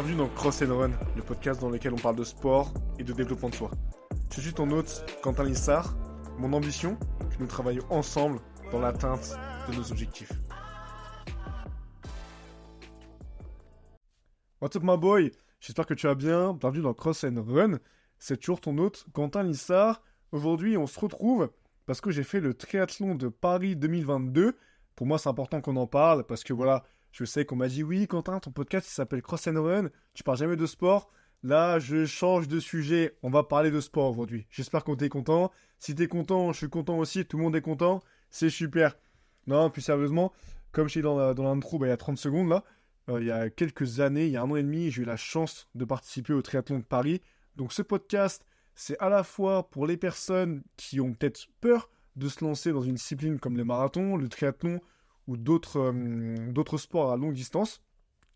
Bienvenue dans Cross and Run, le podcast dans lequel on parle de sport et de développement de soi. Je suis ton hôte, Quentin Lissard. Mon ambition, que nous travaillions ensemble dans l'atteinte de nos objectifs. What's up my boy? J'espère que tu vas bien. Bienvenue dans Cross and Run. C'est toujours ton hôte, Quentin Lissard. Aujourd'hui, on se retrouve parce que j'ai fait le triathlon de Paris 2022. Pour moi, c'est important qu'on en parle parce que voilà, je sais qu'on m'a dit oui, Quentin, ton podcast s'appelle Cross and Run, tu parles jamais de sport. Là, je change de sujet, on va parler de sport aujourd'hui. J'espère qu'on t'est content. Si t'es content, je suis content aussi, tout le monde est content, c'est super. Non, plus sérieusement, comme je suis dans l'intro bah, il y a 30 secondes là, euh, il y a quelques années, il y a un an et demi, j'ai eu la chance de participer au triathlon de Paris. Donc ce podcast, c'est à la fois pour les personnes qui ont peut-être peur de se lancer dans une discipline comme le marathon, le triathlon, ou euh, d'autres sports à longue distance.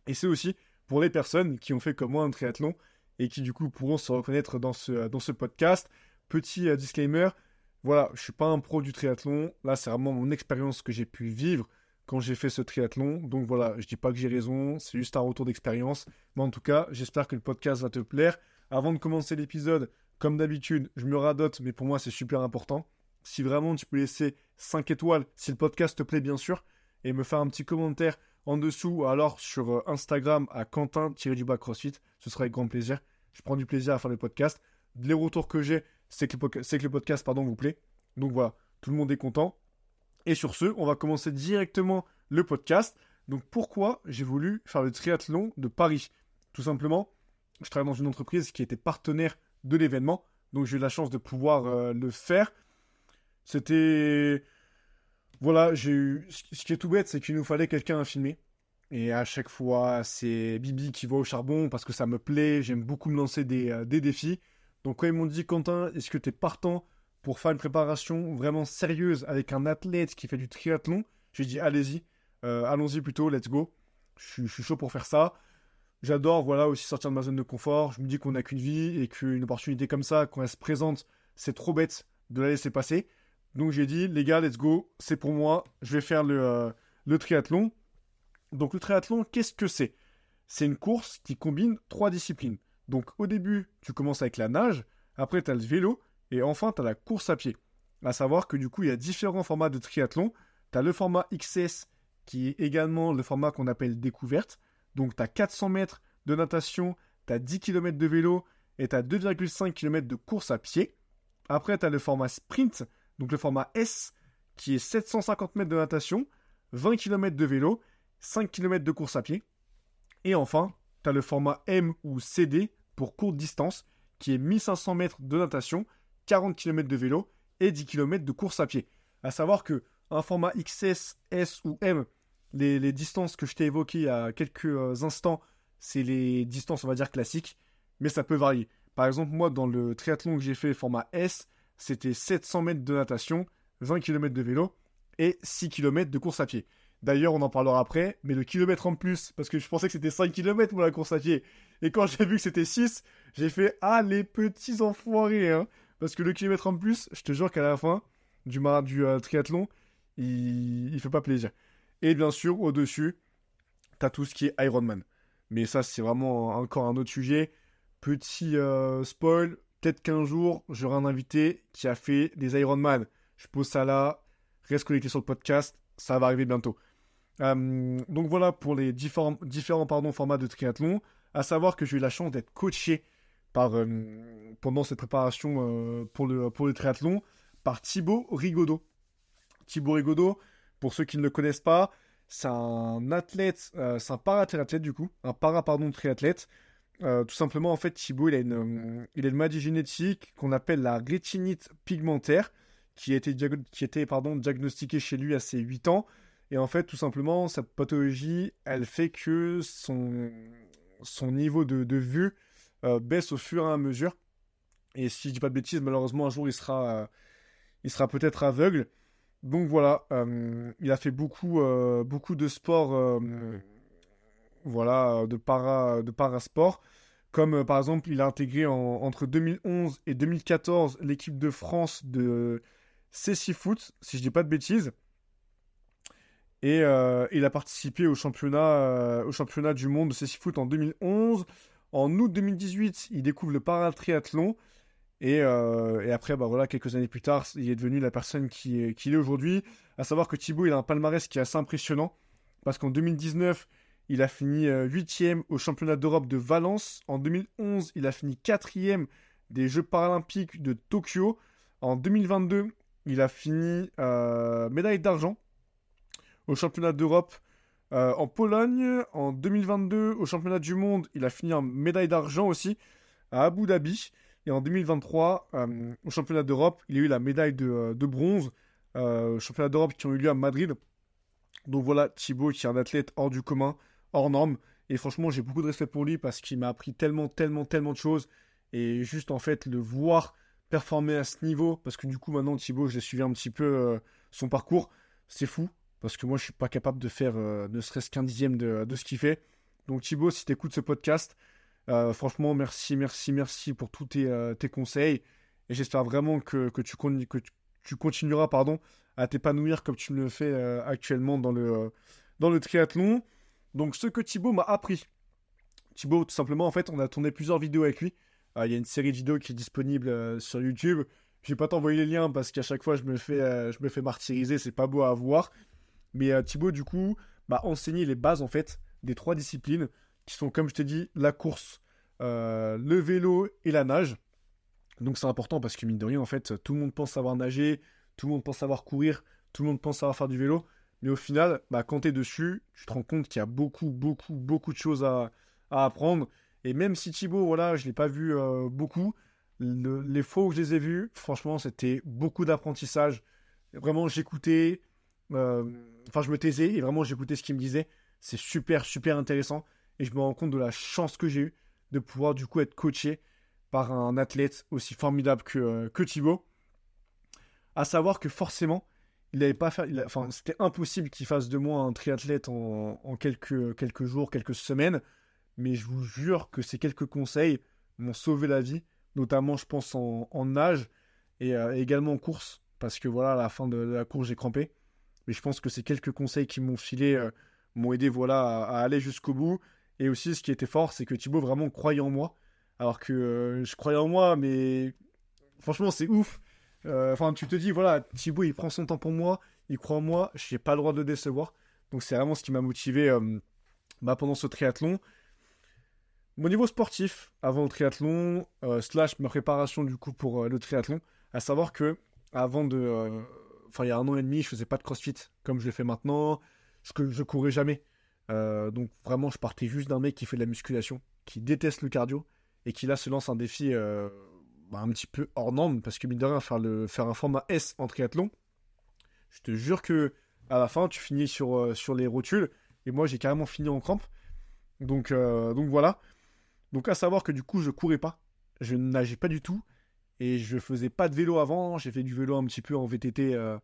Et c'est aussi pour les personnes qui ont fait comme moi un triathlon et qui du coup pourront se reconnaître dans ce, dans ce podcast. Petit euh, disclaimer, voilà, je suis pas un pro du triathlon. Là, c'est vraiment mon expérience que j'ai pu vivre quand j'ai fait ce triathlon. Donc voilà, je dis pas que j'ai raison, c'est juste un retour d'expérience. Mais en tout cas, j'espère que le podcast va te plaire. Avant de commencer l'épisode, comme d'habitude, je me radote, mais pour moi c'est super important. Si vraiment tu peux laisser 5 étoiles, si le podcast te plaît bien sûr, et me faire un petit commentaire en dessous, alors sur euh, Instagram à Quentin-du-bas CrossFit. Ce sera avec grand plaisir. Je prends du plaisir à faire le podcast. Les retours que j'ai, c'est que, que, le podcast pardon, vous plaît. Donc voilà, tout le monde est content. Et sur ce, on va commencer directement le podcast. Donc pourquoi j'ai voulu faire le triathlon de Paris? Tout simplement, je travaille dans une entreprise qui était partenaire de l'événement. Donc j'ai eu la chance de pouvoir euh, le faire. C'était voilà, j'ai eu. Ce qui est tout bête, c'est qu'il nous fallait quelqu'un à filmer. Et à chaque fois, c'est Bibi qui va au charbon parce que ça me plaît. J'aime beaucoup me lancer des, euh, défis. Donc, quand ils m'ont dit, Quentin, est-ce que tu es partant pour faire une préparation vraiment sérieuse avec un athlète qui fait du triathlon? J'ai dit, allez-y, euh, allons-y plutôt, let's go. Je suis chaud pour faire ça. J'adore, voilà, aussi sortir de ma zone de confort. Je me dis qu'on n'a qu'une vie et qu'une opportunité comme ça, quand elle se présente, c'est trop bête de la laisser passer. Donc j'ai dit, les gars, let's go, c'est pour moi, je vais faire le, euh, triathlon. Donc le triathlon, qu'est-ce que c'est? C'est une course qui combine trois disciplines. Donc au début, tu commences avec la nage, après tu as le vélo, et enfin tu as la course à pied. À savoir que du coup, il y a différents formats de triathlon. Tu as le format XS, qui est également le format qu'on appelle découverte. Donc tu as 400 mètres de natation, tu as 10 km de vélo, et tu as 2,5 km de course à pied. Après, tu as le format sprint, donc le format S, qui est 750 mètres de natation, 20 km de vélo, 5 km de course à pied. Et enfin, tu as le format M ou CD pour courte distance, qui est 1500 mètres de natation, 40 km de vélo et 10 km de course à pied. À savoir que un format XS, S ou M, les, distances que je t'ai évoquées il y a quelques euh, instants, c'est les distances, on va dire, classiques, mais ça peut varier. Par exemple, moi, dans le triathlon que j'ai fait, format S, c'était 700 mètres de natation, 20 km de vélo et 6 km de course à pied. D'ailleurs, on en parlera après, mais le kilomètre en plus, parce que je pensais que c'était 5 km pour la course à pied. Et quand j'ai vu que c'était 6, j'ai fait Ah, les petits enfoirés, hein. Parce que le kilomètre en plus, je te jure qu'à la fin du, du euh, triathlon, il... il fait pas plaisir. Et bien sûr, au-dessus, t'as tout ce qui est Ironman. Mais ça, c'est vraiment encore un autre sujet. Petit euh, spoil, peut-être qu'un jour, j'aurai un invité qui a fait des Ironman. Je pose ça là, reste connecté sur le podcast, ça va arriver bientôt. Euh, donc voilà pour les différents, formats de triathlon. À savoir que j'ai eu la chance d'être coaché euh, pendant cette préparation euh, pour, le, pour le triathlon par Thibaut Rigaudot. Thibaut Rigaudot, pour ceux qui ne le connaissent pas, c'est un athlète, c'est un para-triathlète du coup, un para pardon triathlète euh, tout simplement, en fait, Thibaut, il a une, euh, il a une maladie génétique qu'on appelle la rétinite pigmentaire, qui a été, qui était pardon, diagnostiquée chez lui à ses 8 ans. Et en fait, tout simplement, cette pathologie, elle fait que son, son niveau de, de vue euh, baisse au fur et à mesure. Et si je dis pas de bêtises, malheureusement, un jour, il sera, sera peut-être aveugle. Donc voilà, il a fait beaucoup, beaucoup de sports voilà, de, para, de parasport. Comme euh, par exemple, il a intégré entre 2011 et 2014 l'équipe de France de Cécifoot, si je dis pas de bêtises. Et il a participé au championnat, au championnat du monde de cécifoot en 2011. En août 2018, il découvre le paratriathlon. Et, et après, bah voilà, quelques années plus tard, il est devenu la personne qui, est aujourd'hui. À savoir que Thibaut, il a un palmarès qui est assez impressionnant. Parce qu'en 2019, il a fini 8e au championnat d'Europe de Valence. En 2011, il a fini 4e des Jeux paralympiques de Tokyo. En 2022, il a fini euh, médaille d'argent au championnat d'Europe euh, en Pologne. En 2022, au championnat du monde, il a fini en médaille d'argent aussi à Abu Dhabi. Et en 2023, euh, au championnat d'Europe, il a eu la médaille de, bronze au championnat d'Europe qui ont eu lieu à Madrid. Donc voilà, Thibaut qui est un athlète hors du commun, hors norme. Et franchement, j'ai beaucoup de respect pour lui parce qu'il m'a appris tellement, tellement, tellement de choses. Et juste en fait, le voir performer à ce niveau, parce que du coup maintenant Thibaut, je l'ai suivi un petit peu euh, son parcours, c'est fou, parce que moi je suis pas capable de faire euh, ne serait-ce qu'un dixième de, ce qu'il fait. Donc Thibaut, si tu écoutes ce podcast, euh, franchement merci, merci, merci pour tous tes, conseils, et j'espère vraiment que, tu, que tu continueras pardon, à t'épanouir comme tu me le fais actuellement dans le, dans le triathlon. Donc ce que Thibaut m'a appris, Thibaut tout simplement en fait on a tourné plusieurs vidéos avec lui, ah, il y a une série de vidéos qui est disponible euh, sur YouTube. Je vais pas t'envoyer les liens parce qu'à chaque fois je me fais, euh, je me fais martyriser, c'est pas beau à voir. Mais euh, Thibaut, du coup, m'a enseigné les bases en fait des trois disciplines qui sont, comme je t'ai dit, la course, le vélo et la nage. Donc c'est important parce que mine de rien, en fait, tout le monde pense savoir nager, tout le monde pense savoir courir, tout le monde pense savoir faire du vélo. Mais au final, bah, quand tu es dessus, tu te rends compte qu'il y a beaucoup, beaucoup, beaucoup de choses à, apprendre. Et même si Thibaut, voilà, je ne l'ai pas vu euh, beaucoup, les fois où je les ai vus, franchement, c'était beaucoup d'apprentissage. Vraiment, j'écoutais, euh, enfin, je me taisais et vraiment, j'écoutais ce qu'il me disait. C'est super, super intéressant. Et je me rends compte de la chance que j'ai eue de pouvoir, du coup, être coaché par un athlète aussi formidable que, euh, que Thibaut. À savoir que forcément, il n'avait pas fait, enfin, c'était impossible qu'il fasse de moi un triathlète en, quelques, quelques jours, quelques semaines mais je vous jure que ces quelques conseils m'ont sauvé la vie, notamment je pense en, nage et euh, également en course, parce que voilà, à la fin de, la course j'ai crampé. Mais je pense que ces quelques conseils qui m'ont filé euh, m'ont aidé voilà, à, aller jusqu'au bout. Et aussi, ce qui était fort, c'est que Thibaut vraiment croyait en moi. Alors que euh, je croyais en moi, mais franchement, c'est ouf. Enfin, tu te dis, voilà, Thibaut, il prend son temps pour moi, il croit en moi, je n'ai pas le droit de le décevoir. Donc, c'est vraiment ce qui m'a motivé bah, pendant ce triathlon. Mon niveau sportif, avant le triathlon, euh, slash ma préparation du coup pour euh, le triathlon, à savoir que avant de. Euh, enfin, il y a un an et demi, je faisais pas de crossfit comme je le fais maintenant, ce que je courais jamais. donc vraiment, je partais juste d'un mec qui fait de la musculation, qui déteste le cardio, et qui là se lance un défi bah, un petit peu hors norme, parce que mine de rien, faire, le, faire un format S en triathlon, je te jure que à la fin, tu finis sur, sur les rotules, et moi j'ai carrément fini en crampe. Donc, donc voilà. Donc à savoir que du coup je courais pas, je nageais pas du tout et je faisais pas de vélo avant. J'ai fait du vélo un petit peu en VTT, euh,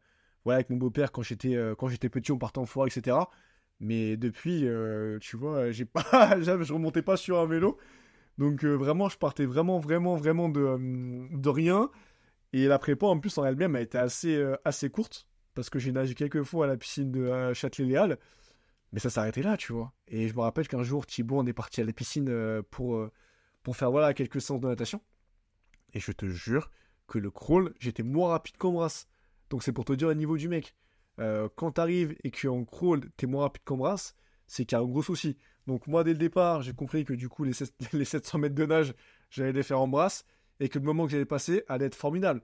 avec mon beau-père quand j'étais euh, petit, on partait en forêt, etc. Mais depuis, euh, tu vois, j'ai pas, je remontais pas sur un vélo. Donc vraiment, je partais vraiment, vraiment, vraiment de, de rien. Et la prépa en plus en elle-même a été assez, assez courte parce que j'ai nagé quelques fois à la piscine de Châtelet-Léal. Mais ça s'arrêtait là, tu vois. Et je me rappelle qu'un jour, Thibaut, on est parti à la piscine euh, pour, euh, faire voilà, quelques séances de natation. Et je te jure que le crawl, j'étais moins rapide qu'en. Donc c'est pour te dire le niveau du mec. Euh, quand t'arrives et qu'en crawl, t'es moins rapide qu'en c'est qu'il y a un gros souci. Donc moi, dès le départ, j'ai compris que du coup, les, les 700 mètres de nage, j'allais les faire en brasse. Et que le moment que j'allais passer allait être formidable.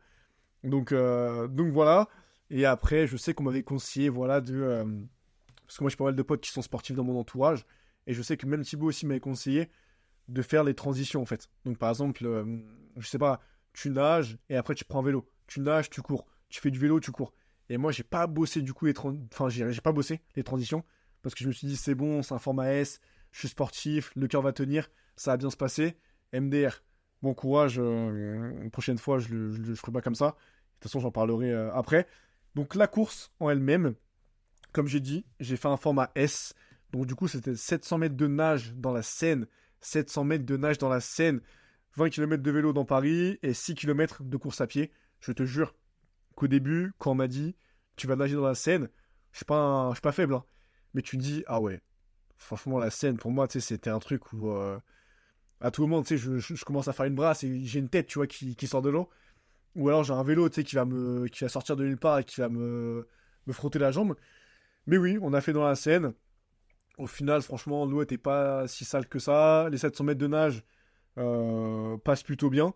Donc, donc voilà. Et après, je sais qu'on m'avait conseillé voilà, de parce que moi j'ai pas mal de potes qui sont sportifs dans mon entourage, et je sais que même Thibaut aussi m'avait conseillé de faire les transitions en fait. Donc par exemple, euh, je sais pas, tu nages et après tu prends un vélo. Tu nages, tu cours. Tu fais du vélo, tu cours. Et moi j'ai pas bossé du coup les enfin j'ai pas bossé les transitions parce que je me suis dit c'est bon, c'est un format S, je suis sportif, le cœur va tenir, ça va bien se passer. MDR, bon courage, euh, une prochaine fois je le, ferai pas comme ça. De toute façon j'en parlerai euh, après. Donc la course en elle-même, comme j'ai dit, j'ai fait un format S. Donc du coup, c'était 700 mètres de nage dans la Seine, 700 mètres de nage dans la Seine, 20 km de vélo dans Paris et 6 km de course à pied. Je te jure qu'au début, quand on m'a dit tu vas nager dans la Seine, Je suis pas, je suis pas faible, hein. Mais tu dis, ah ouais, franchement, la scène, pour moi, c'était un truc où, euh, à tout moment, tu je, commence à faire une brasse et j'ai une tête, tu vois, qui, sort de l'eau. Ou alors j'ai un vélo, qui va me, qui va sortir de nulle part et qui va me, me frotter la jambe. Mais oui, on a fait dans la scène. Au final, franchement, l'eau était pas si sale que ça. Les 700 mètres de nage euh, passent plutôt bien.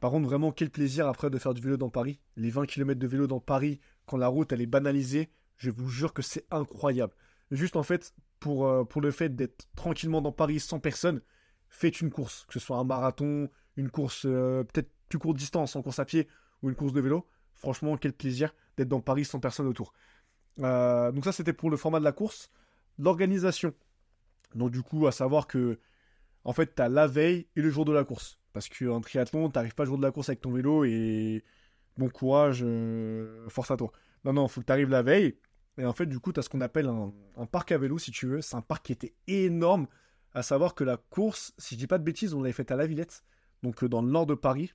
Par contre, vraiment, quel plaisir après de faire du vélo dans Paris. Les 20 km de vélo dans Paris, quand la route elle est banalisée, je vous jure que c'est incroyable. Juste en fait, pour, euh, pour le fait d'être tranquillement dans Paris sans personne, faites une course, que ce soit un marathon, une course euh, peut-être plus courte distance en course à pied ou une course de vélo. Franchement, quel plaisir d'être dans Paris sans personne autour. Euh, donc ça, c'était pour le format de la course. L'organisation. Donc du coup, à savoir que, en fait, tu as la veille et le jour de la course. Parce qu'en triathlon, tu n'arrives pas le jour de la course avec ton vélo et bon courage, force à toi. Non, non, il faut que tu arrives la veille. Et en fait, du coup, tu as ce qu'on appelle un, parc à vélo, si tu veux. C'est un parc qui était énorme. À savoir que la course, si je dis pas de bêtises, on l'avait faite à La Villette, donc euh, dans le nord de Paris.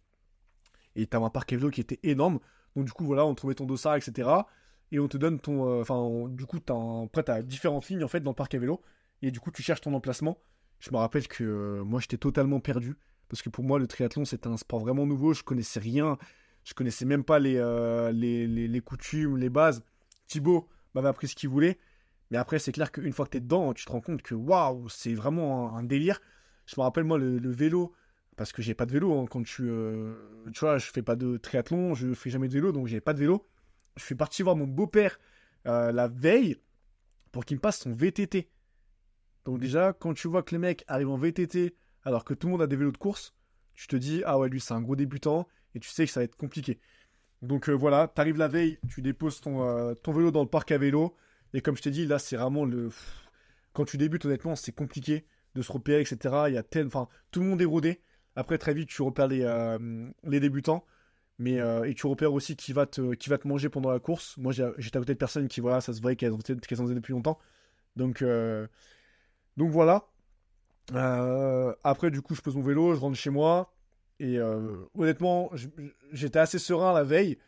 Et tu un parc à vélo qui était énorme. Donc, du coup, voilà, on trouvait ton dossard, etc. Et on te donne ton. Euh, enfin, du coup, tu as, différentes lignes en fait dans le parc à vélo. Et du coup, tu cherches ton emplacement. Je me rappelle que euh, moi, j'étais totalement perdu. Parce que pour moi, le triathlon, c'était un sport vraiment nouveau. Je connaissais rien. Je connaissais même pas les, les, les, les coutumes, les bases. Thibaut, m'avait appris ce qu'il voulait. Mais après, c'est clair qu'une fois que tu es dedans, tu te rends compte que waouh, c'est vraiment un, délire. Je me rappelle, moi, le, vélo, parce que j'ai pas de vélo hein, quand tu. Euh, tu vois, je fais pas de triathlon, je fais jamais de vélo, donc j'ai pas de vélo. Je suis parti voir mon beau-père euh, la veille pour qu'il me passe son VTT. Donc, déjà, quand tu vois que les mecs arrivent en VTT alors que tout le monde a des vélos de course, tu te dis, ah ouais, lui, c'est un gros débutant et tu sais que ça va être compliqué. Donc euh, voilà, t'arrives la veille, tu déposes ton, euh, ton vélo dans le parc à vélo. Et comme je t'ai dit, là, c'est vraiment le. Quand tu débutes, honnêtement, c'est compliqué de se repérer, etc. Il y a tel... enfin, tout le monde est rodé. Après, très vite, tu repères les, euh, les débutants. Mais, et tu repères aussi qui va, te, qui va te manger pendant la course. Moi, j'étais à côté de personnes qui, voilà, ça se voyait qu'elles en faisaient depuis longtemps. Donc, donc voilà. après, du coup, je pose mon vélo, je rentre chez moi. Et euh, honnêtement, j'étais assez serein la veille.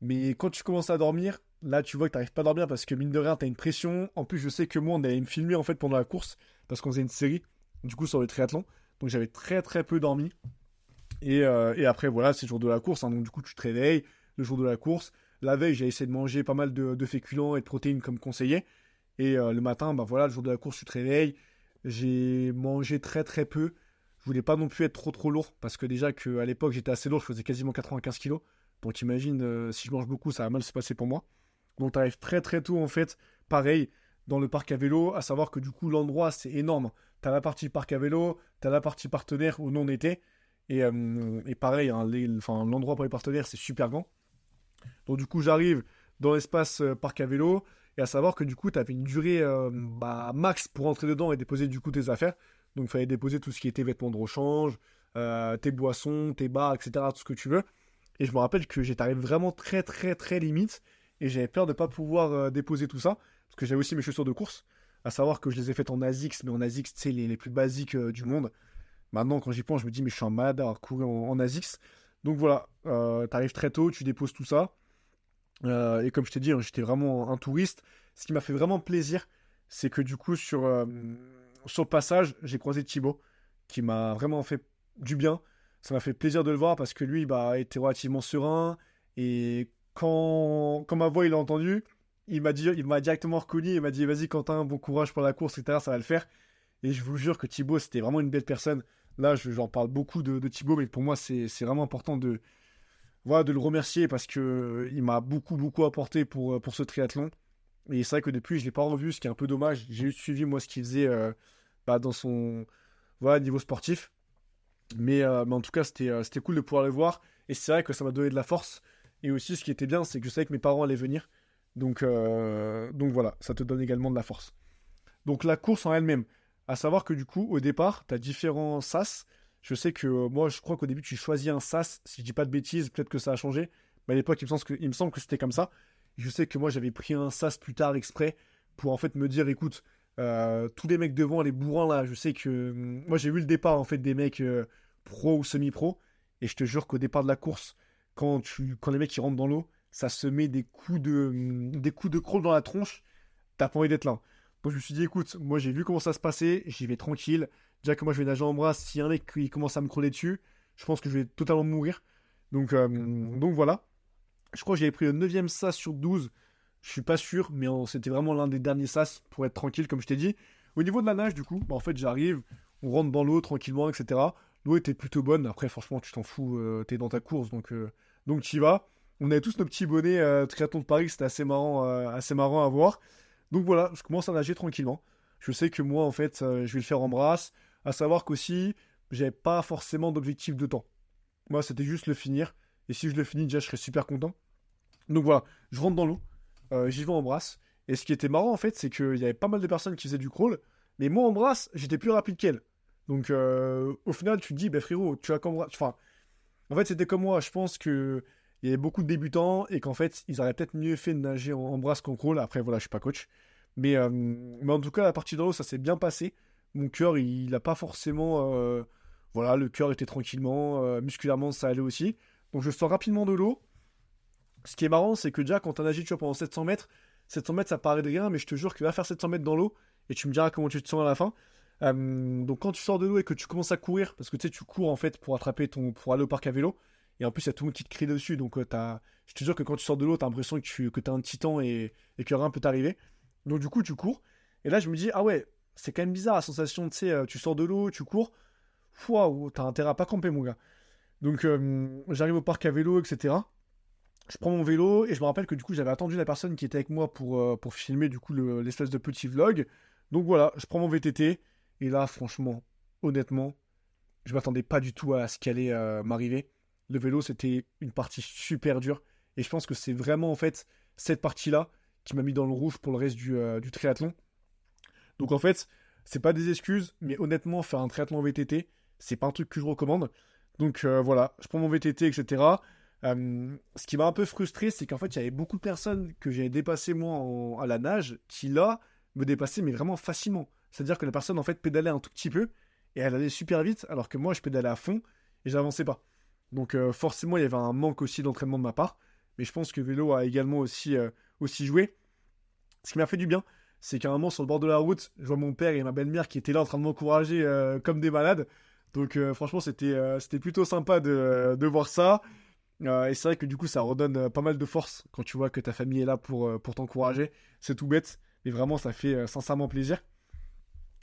Mais quand tu commences à dormir, là, tu vois que tu n'arrives pas à dormir parce que mine de rien, tu as une pression. En plus, je sais que moi, on allait me filmer en fait pendant la course parce qu'on faisait une série, du coup, sur le triathlon. Donc, j'avais très très peu dormi. Et, euh, après, voilà, c'est le jour de la course. Hein. donc, du coup, tu te réveilles le jour de la course. La veille, j'ai essayé de manger pas mal de, féculents et de protéines comme conseillé. Et euh, le matin, bah voilà, le jour de la course, tu te réveilles. J'ai mangé très très peu je voulais pas non plus être trop trop lourd parce que déjà qu'à l'époque j'étais assez lourd, je faisais quasiment 95 kg. Donc imagine euh, si je mange beaucoup, ça va mal se passer pour moi. Donc tu arrives très très tôt en fait, pareil dans le parc à vélo, à savoir que du coup l'endroit c'est énorme. Tu as la partie parc à vélo, tu as la partie partenaire où nous on était. Et, euh, pareil, hein, l'endroit pour les partenaires c'est super grand. Donc du coup j'arrive dans l'espace euh, parc à vélo et à savoir que du coup tu avais une durée bah, max pour entrer dedans et déposer du coup tes affaires. Donc il fallait déposer tout ce qui était vêtements de rechange, euh, tes boissons, tes bars, etc., tout ce que tu veux. Et je me rappelle que j'étais arrivé vraiment très très très limite et j'avais peur de ne pas pouvoir euh, déposer tout ça parce que j'avais aussi mes chaussures de course, à savoir que je les ai faites en ASICS, mais en ASICS, tu sais, les, plus basiques euh, du monde. Maintenant, quand j'y pense, je me dis, mais je suis un malade à courir en, ASICS. Donc voilà, tu arrives très tôt, tu déposes tout ça. et comme je t'ai dit, hein, j'étais vraiment un touriste. Ce qui m'a fait vraiment plaisir, c'est que du coup, sur sur le passage, j'ai croisé Thibaut, qui m'a vraiment fait du bien. Ça m'a fait plaisir de le voir parce que lui, bah, était relativement serein. Et quand, quand ma voix, il a entendu, il m'a dit, il m'a directement reconnu. Il m'a dit, vas-y, Quentin, bon courage pour la course, etc. Ça va le faire. Et je vous jure que Thibaut, c'était vraiment une belle personne. Là, j'en parle beaucoup de, Thibaut, mais pour moi, c'est vraiment important de, voilà, de le remercier parce que il m'a beaucoup, beaucoup apporté pour, pour ce triathlon. Et c'est vrai que depuis, je ne l'ai pas revu, ce qui est un peu dommage. J'ai suivi, moi, ce qu'il faisait euh, bah, dans son voilà, niveau sportif. Mais, euh, mais en tout cas, euh, c'était cool de pouvoir le voir. Et c'est vrai que ça m'a donné de la force. Et aussi, ce qui était bien, c'est que je savais que mes parents allaient venir. Donc, donc voilà, ça te donne également de la force. Donc la course en elle-même. À savoir que du coup, au départ, tu as différents sas. Je sais que moi, je crois qu'au début, tu choisis un sas. Si je dis pas de bêtises, peut-être que ça a changé. Mais à l'époque, il me semble que, il me semble que c'était comme ça. Je sais que moi j'avais pris un sas plus tard exprès pour en fait me dire écoute, euh, tous les mecs devant, les bourrins là, je sais que. Hum, moi j'ai vu le départ en fait des mecs euh, pro ou semi-pro, et je te jure qu'au départ de la course, quand, tu, quand les mecs ils rentrent dans l'eau, ça se met des coups de, hum, des coups de crawl dans la tronche. t'as pas envie d'être là. Donc je me suis dit, écoute, moi j'ai vu comment ça se passait, j'y vais tranquille. Déjà que moi je vais nager en bras, si un mec qui commence à me crawler dessus, je pense que je vais totalement mourir. Donc, euh, donc voilà. Je crois que j'avais pris le 9ème sas sur 12. Je suis pas sûr, mais c'était vraiment l'un des derniers sas pour être tranquille, comme je t'ai dit. Au niveau de la nage, du coup, bah, en fait, j'arrive, on rentre dans l'eau tranquillement, etc. L'eau était plutôt bonne. Après, franchement, tu t'en fous, euh, t'es dans ta course, donc, euh, donc tu y vas. On avait tous nos petits bonnets euh, triathlon de Paris, c'était assez marrant, assez marrant à voir. Donc voilà, je commence à nager tranquillement. Je sais que moi, en fait, je vais le faire en brasse. À savoir qu'aussi, j'avais pas forcément d'objectif de temps. Moi, c'était juste le finir. Et si je le finis, déjà, je serais super content. Donc voilà, je rentre dans l'eau. J'y vais en brasse. Et ce qui était marrant, en fait, c'est qu'il y avait pas mal de personnes qui faisaient du crawl. Mais moi, en brasse, j'étais plus rapide qu'elle. Donc, euh, au final, tu te dis, ben frérot, tu as comme. Enfin, en fait, c'était comme moi. Je pense que il y avait beaucoup de débutants et qu'en fait, ils auraient peut-être mieux fait de nager en, brasse qu'en crawl. Après, voilà, je suis pas coach. Mais, euh, mais en tout cas, la partie dans l'eau, ça s'est bien passé. Mon cœur, il n'a pas forcément. Euh, voilà, le cœur était tranquillement. musculairement, ça allait aussi. Donc, je sors rapidement de l'eau. Ce qui est marrant, c'est que déjà, quand tu as nagé tu vois, pendant 700 mètres, 700 mètres, ça paraît de rien, mais je te jure que va faire 700 mètres dans l'eau et tu me diras comment tu te sens à la fin. Euh, donc quand tu sors de l'eau et que tu commences à courir, parce que tu sais, tu cours en fait pour attraper ton, pour aller au parc à vélo, et en plus il y a tout le monde qui te crie dessus, donc euh, as, je te jure que quand tu sors de l'eau, t'as l'impression que tu que as un titan et, et que rien peut t'arriver. Donc du coup tu cours, et là je me dis ah ouais, c'est quand même bizarre la sensation, tu sais, euh, tu sors de l'eau, tu cours, waouh, t'as intérêt à pas camper mon gars. Donc j'arrive au parc à vélo, etc. Je prends mon vélo et je me rappelle que du coup j'avais attendu la personne qui était avec moi pour, pour filmer du coup l'espèce de petit vlog. Donc voilà, je prends mon VTT, et là, franchement, honnêtement, je m'attendais pas du tout à ce qui allait euh, m'arriver. Le vélo, c'était une partie super dure. Et je pense que c'est vraiment, en fait, cette partie-là qui m'a mis dans le rouge pour le reste du, euh, triathlon. Donc, en fait, c'est pas des excuses, mais honnêtement, faire un triathlon VTT, c'est pas un truc que je recommande. Donc, euh, voilà, je prends mon VTT, etc. ce qui m'a un peu frustré, c'est qu'en fait, il y avait beaucoup de personnes que j'avais dépassé moi à la nage qui, là, me dépassaient, mais vraiment facilement. C'est-à-dire que la personne en fait pédalait un tout petit peu et elle allait super vite alors que moi je pédalais à fond et j'avançais pas. Donc euh, forcément il y avait un manque aussi d'entraînement de ma part, mais je pense que vélo a également aussi, euh, aussi joué. Ce qui m'a fait du bien, c'est qu'à un moment sur le bord de la route, je vois mon père et ma belle-mère qui étaient là en train de m'encourager euh, comme des malades. Donc franchement c'était c'était plutôt sympa de, de voir ça. et c'est vrai que du coup ça redonne pas mal de force quand tu vois que ta famille est là pour, pour t'encourager. C'est tout bête, mais vraiment ça fait sincèrement plaisir.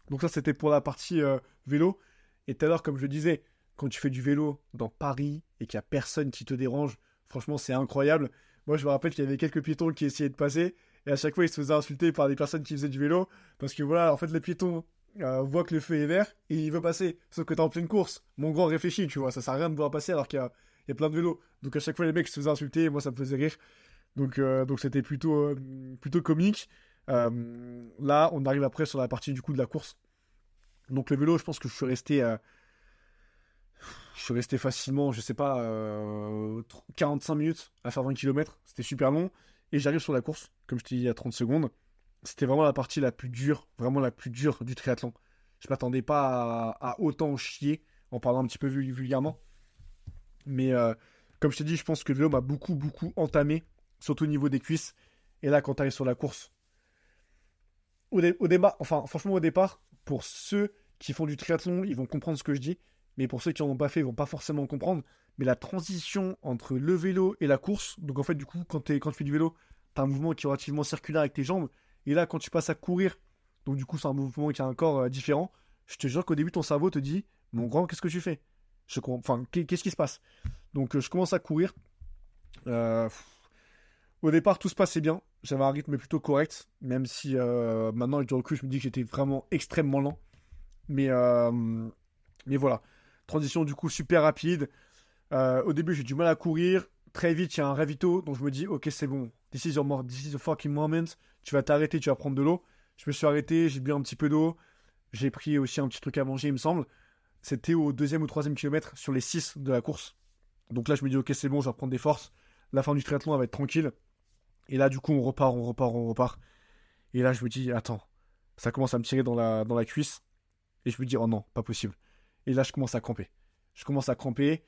Donc ça, c'était pour la partie euh, vélo. Et tout à l'heure, comme je disais, quand tu fais du vélo dans Paris et qu'il n'y a personne qui te dérange, franchement, c'est incroyable. Moi, je me rappelle qu'il y avait quelques piétons qui essayaient de passer. Et à chaque fois, ils se faisaient insulter par des personnes qui faisaient du vélo. Parce que voilà, en fait, les piétons euh, voient que le feu est vert et ils veulent passer. Sauf que t'es en pleine course. Mon grand réfléchit, tu vois. Ça sert à rien de voir passer alors qu'il y, a, plein de vélos. Donc à chaque fois, les mecs se faisaient insulter et moi, ça me faisait rire. Donc euh, donc c'était plutôt, plutôt comique. Euh, là, on arrive après sur la partie du coup de la course. Donc le vélo, je pense que je suis resté, euh, je suis resté facilement, je sais pas, 45 euh, minutes à faire 20 km. C'était super long. Et j'arrive sur la course, comme je t'ai dit il y a 30 secondes. C'était vraiment la partie la plus dure, vraiment la plus dure du triathlon. Je m'attendais pas à, autant chier, en parlant un petit peu vulgairement. Mais comme je t'ai dit, je pense que le vélo m'a beaucoup, beaucoup entamé, surtout au niveau des cuisses. Et là, quand tu sur la course, au, départ, enfin, franchement, au départ, pour ceux qui font du triathlon, ils vont comprendre ce que je dis. Mais pour ceux qui n'en ont pas fait, ils vont pas forcément comprendre. Mais la transition entre le vélo et la course, donc en fait, du coup, quand, quand tu fais du vélo, tu as un mouvement qui est relativement circulaire avec tes jambes. Et là, quand tu passes à courir, donc du coup, c'est un mouvement qui a un corps différent. Je te jure qu'au début, ton cerveau te dit Mon grand, qu'est-ce que tu fais? Enfin, qu'est-ce qui se passe? Donc, euh, je commence à courir. Euh, au départ, tout se passait bien. J'avais un rythme plutôt correct, même si euh, maintenant, avec du recul, je me dis que j'étais vraiment extrêmement lent. Mais, mais voilà. Transition du coup super rapide. Au début, j'ai du mal à courir. Très vite, il y a un ravito. Donc je me dis, ok, c'est bon. This is, your, this is the fucking moment. Tu vas t'arrêter, tu vas prendre de l'eau. Je me suis arrêté, j'ai bu un petit peu d'eau. J'ai pris aussi un petit truc à manger, il me semble. C'était au deuxième ou troisième kilomètre sur les six de la course. Donc là, je me dis, ok, c'est bon, je vais reprendre des forces. La fin du triathlon, elle va être tranquille. Et là, du coup, on repart, on repart, on repart. Et là, je me dis, attends, ça commence à me tirer dans la, dans la cuisse. Et je me dis, oh non, pas possible. Et là, je commence à cramper. Je commence à cramper.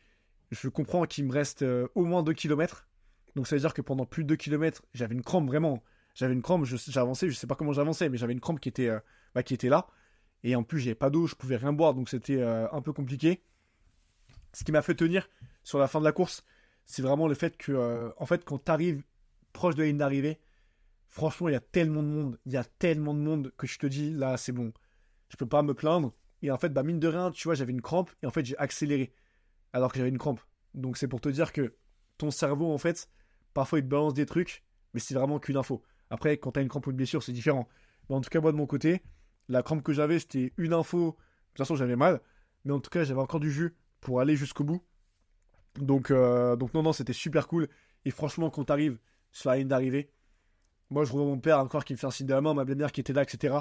Je comprends qu'il me reste euh, au moins 2 km. Donc ça veut dire que pendant plus de 2 km, j'avais une crampe vraiment. J'avais une crampe, j'avançais, je sais pas comment j'avançais, mais j'avais une crampe qui était, euh, bah, qui était là. Et en plus, j'avais pas d'eau, je pouvais rien boire, donc c'était euh, un peu compliqué. Ce qui m'a fait tenir sur la fin de la course, c'est vraiment le fait que, euh, en fait, quand tu arrives proche de la ligne d'arrivée, franchement, il y a tellement de monde, il y a tellement de monde que je te dis, là, c'est bon, je peux pas me plaindre. Et en fait, bah, mine de rien, tu vois, j'avais une crampe, et en fait, j'ai accéléré, alors que j'avais une crampe. Donc, c'est pour te dire que ton cerveau, en fait, parfois, il te balance des trucs, mais c'est vraiment qu'une info. Après, quand tu as une crampe ou une blessure, c'est différent. Mais en tout cas, moi, de mon côté, la crampe que j'avais, c'était une info. De toute façon, j'avais mal. Mais en tout cas, j'avais encore du jus pour aller jusqu'au bout. Donc, euh, donc non, non, c'était super cool. Et franchement, quand t'arrives sur la ligne d'arrivée, moi, je revois mon père encore qui me fait un signe de la main, ma belle-mère qui était là, etc.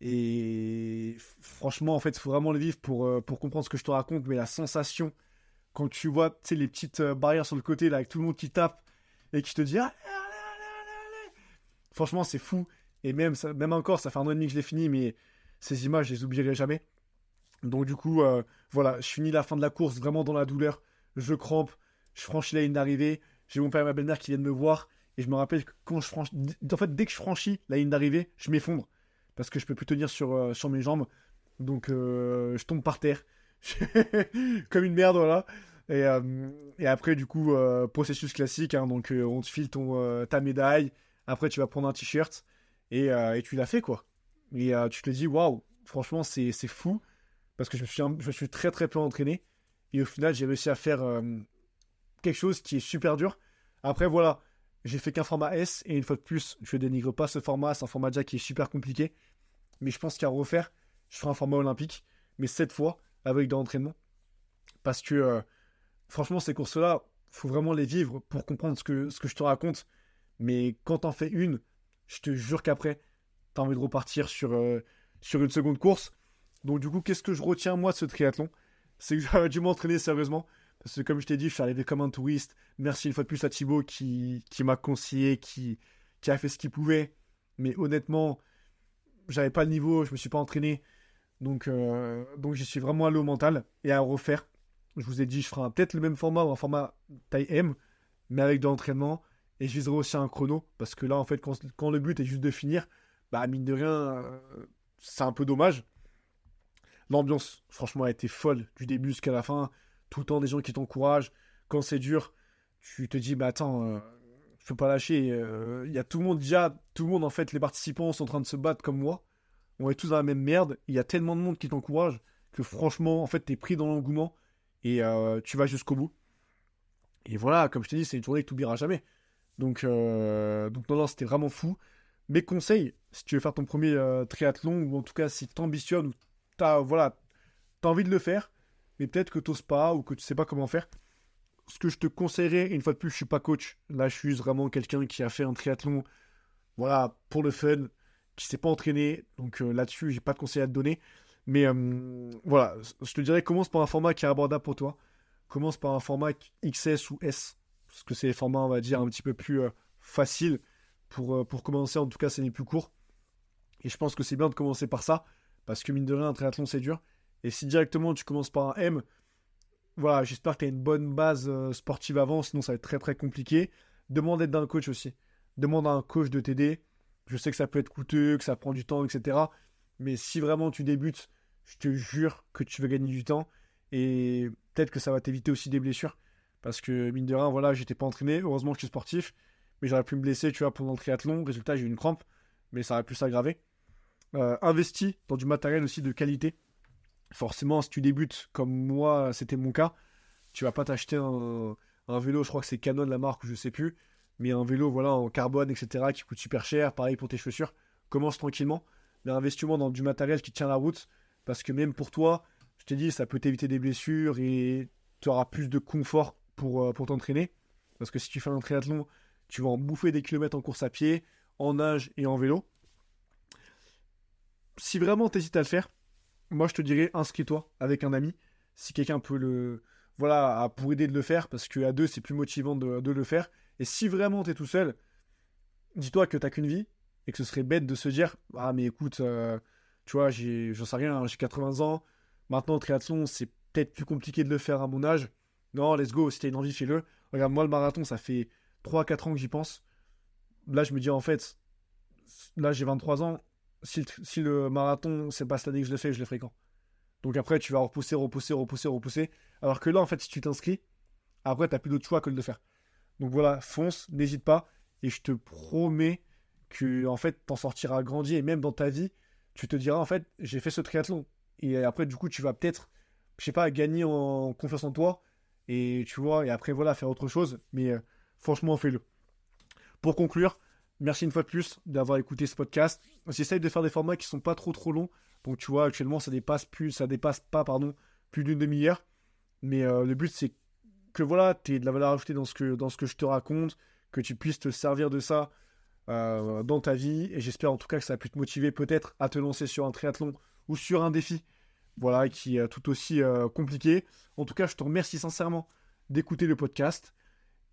Et franchement, en fait, il faut vraiment le vivre pour, euh, pour comprendre ce que je te raconte. Mais la sensation, quand tu vois les petites euh, barrières sur le côté, là, avec tout le monde qui tape et qui te dit Franchement, c'est fou. Et même, même encore, ça fait un an et demi que je l'ai fini, mais ces images, je les oublierai jamais. Donc du coup, euh, voilà, je finis la fin de la course vraiment dans la douleur. Je crampe, je franchis la ligne d'arrivée. J'ai mon père et ma belle-mère qui viennent me voir. Et je me rappelle que quand je franchis... En fait, dès que je franchis la ligne d'arrivée, je m'effondre. Parce que je peux plus tenir sur, euh, mes jambes. Donc euh, je tombe par terre. Comme une merde, voilà. Et, et après, du coup, processus classique. Hein, donc on te file ton, ta médaille. Après, tu vas prendre un t-shirt. Et, tu l'as fait, quoi. Et tu te dis, waouh, franchement, c'est fou parce que je me suis, je suis très très peu entraîné. Et au final, j'ai réussi à faire euh, quelque chose qui est super dur. Après, voilà, j'ai fait qu'un format S, et une fois de plus, je ne dénigre pas ce format, c'est un format déjà qui est super compliqué. Mais je pense qu'à refaire, je ferai un format olympique, mais cette fois, avec de l'entraînement. Parce que, euh, franchement, ces courses-là, faut vraiment les vivre pour comprendre ce que, je te raconte. Mais quand t'en fais une, je te jure qu'après, t'as envie de repartir sur, euh, sur une seconde course. Donc du coup, qu'est-ce que je retiens moi de ce triathlon? C'est que j'aurais dû m'entraîner sérieusement. Parce que comme je t'ai dit, je suis arrivé comme un touriste. Merci une fois de plus à Thibaut qui, qui m'a conseillé, qui, qui a fait ce qu'il pouvait. Mais honnêtement, j'avais pas le niveau, je me suis pas entraîné. Donc, euh, donc j'y suis vraiment allé au mental et à refaire. Je vous ai dit, je ferai peut-être le même format ou un format taille M, mais avec de l'entraînement. Et je viserai aussi un chrono. Parce que là, en fait, quand, le but est juste de finir, bah mine de rien, euh, c'est un peu dommage. L'ambiance, franchement, a été folle du début jusqu'à la fin. Tout le temps, des gens qui t'encouragent. Quand c'est dur, tu te dis, bah attends, euh, je peux pas lâcher. Euh, il y a tout le monde, déjà, tout le monde, en fait, les participants sont en train de se battre comme moi. On est tous dans la même merde. Il y a tellement de monde qui t'encourage que franchement, en fait, t'es pris dans l'engouement et euh, tu vas jusqu'au bout. Et voilà, comme je t'ai dit, c'est une journée que tu n'oublieras jamais. Donc, donc non, non, c'était vraiment fou. Mes conseils, si tu veux faire ton premier triathlon, ou en tout cas si tu ambitionnes ou t'as voilà, as envie de le faire, mais peut-être que t'oses pas ou que tu sais pas comment faire. Ce que je te conseillerais, une fois de plus, je suis pas coach. Là, je suis vraiment quelqu'un qui a fait un triathlon, voilà, pour le fun, qui s'est pas entraîné. Donc euh, là-dessus, j'ai pas de conseils à te donner. Mais euh, voilà, je te dirais, commence par un format qui est abordable pour toi. Commence par un format XS ou S, parce que c'est les formats, on va dire, un petit peu plus euh, faciles pour, pour commencer. En tout cas, c'est les plus courts. Et je pense que c'est bien de commencer par ça. Parce que mine de rien, un triathlon c'est dur. Et si directement tu commences par un M, voilà, j'espère que tu as une bonne base euh, sportive avant, sinon ça va être très très compliqué. Demande d'être d'un coach aussi. Demande à un coach de t'aider. Je sais que ça peut être coûteux, que ça prend du temps, etc. Mais si vraiment tu débutes, je te jure que tu vas gagner du temps. Et peut-être que ça va t'éviter aussi des blessures. Parce que mine de rien, voilà, j'étais pas entraîné. Heureusement je suis sportif. Mais j'aurais pu me blesser, tu vois, pendant le triathlon. Résultat, j'ai eu une crampe. Mais ça aurait pu s'aggraver. Euh, investi dans du matériel aussi de qualité. Forcément, si tu débutes comme moi, c'était mon cas, tu vas pas t'acheter un, vélo, je crois que c'est Canon la marque, je sais plus, mais un vélo voilà en carbone, etc., qui coûte super cher. Pareil pour tes chaussures. Commence tranquillement, mais investissement dans du matériel qui tient la route, parce que même pour toi, je t'ai dit, ça peut t'éviter des blessures et tu auras plus de confort pour, euh, pour t'entraîner. Parce que si tu fais un triathlon, tu vas en bouffer des kilomètres en course à pied, en nage et en vélo si vraiment t'hésites à le faire, moi je te dirais inscris-toi avec un ami. Si quelqu'un peut le. Voilà, pour aider de le faire, parce qu'à deux c'est plus motivant de, le faire. Et si vraiment t'es tout seul, dis-toi que t'as qu'une vie et que ce serait bête de se dire Ah, mais écoute, euh, tu vois, j'en sais rien, j'ai 80 ans. Maintenant, triathlon, c'est peut-être plus compliqué de le faire à mon âge. Non, let's go, si t'as une envie, fais-le. Regarde, moi, le marathon, ça fait 3-4 ans que j'y pense. Là, je me dis, en fait, là j'ai 23 ans, si le, si le marathon, c'est pas cette année que je le fais, je le ferai quand? Donc après, tu vas repousser, repousser, repousser, repousser. Alors que là, en fait, si tu t'inscris, après, t'as plus d'autre choix que de le faire. Donc voilà, fonce, n'hésite pas. Et je te promets que, en fait, t'en sortiras grandi. Et même dans ta vie, tu te diras, en fait, j'ai fait ce triathlon. Et après, du coup, tu vas peut-être, je sais pas, gagner en confiance en toi. Et tu vois, et après, voilà, faire autre chose. Mais euh, franchement, fais-le. Pour conclure, merci une fois de plus d'avoir écouté ce podcast. J'essaye de faire des formats qui sont pas trop trop longs. Donc tu vois, actuellement, ça dépasse plus, ça dépasse pas, pardon, plus d'une demi-heure. Mais euh, le but, c'est que voilà, tu aies de la valeur ajoutée dans ce, que, dans ce que je te raconte, que tu puisses te servir de ça euh, dans ta vie. Et j'espère en tout cas que ça a pu te motiver peut-être à te lancer sur un triathlon ou sur un défi, voilà, qui est tout aussi euh, compliqué. En tout cas, je te remercie sincèrement d'écouter le podcast.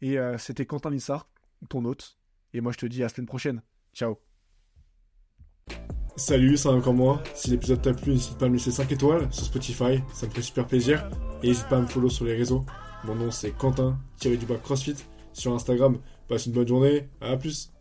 Et c'était Quentin Lissard, ton hôte. Et moi, je te dis à la semaine prochaine. Ciao. Salut, c'est encore moi. Si l'épisode t'a plu, n'hésite pas à me laisser 5 étoiles sur Spotify, ça me fait super plaisir. Et n'hésite pas à me follow sur les réseaux. Mon nom c'est Quentin, tiré du CrossFit. Sur Instagram, passe une bonne journée, à plus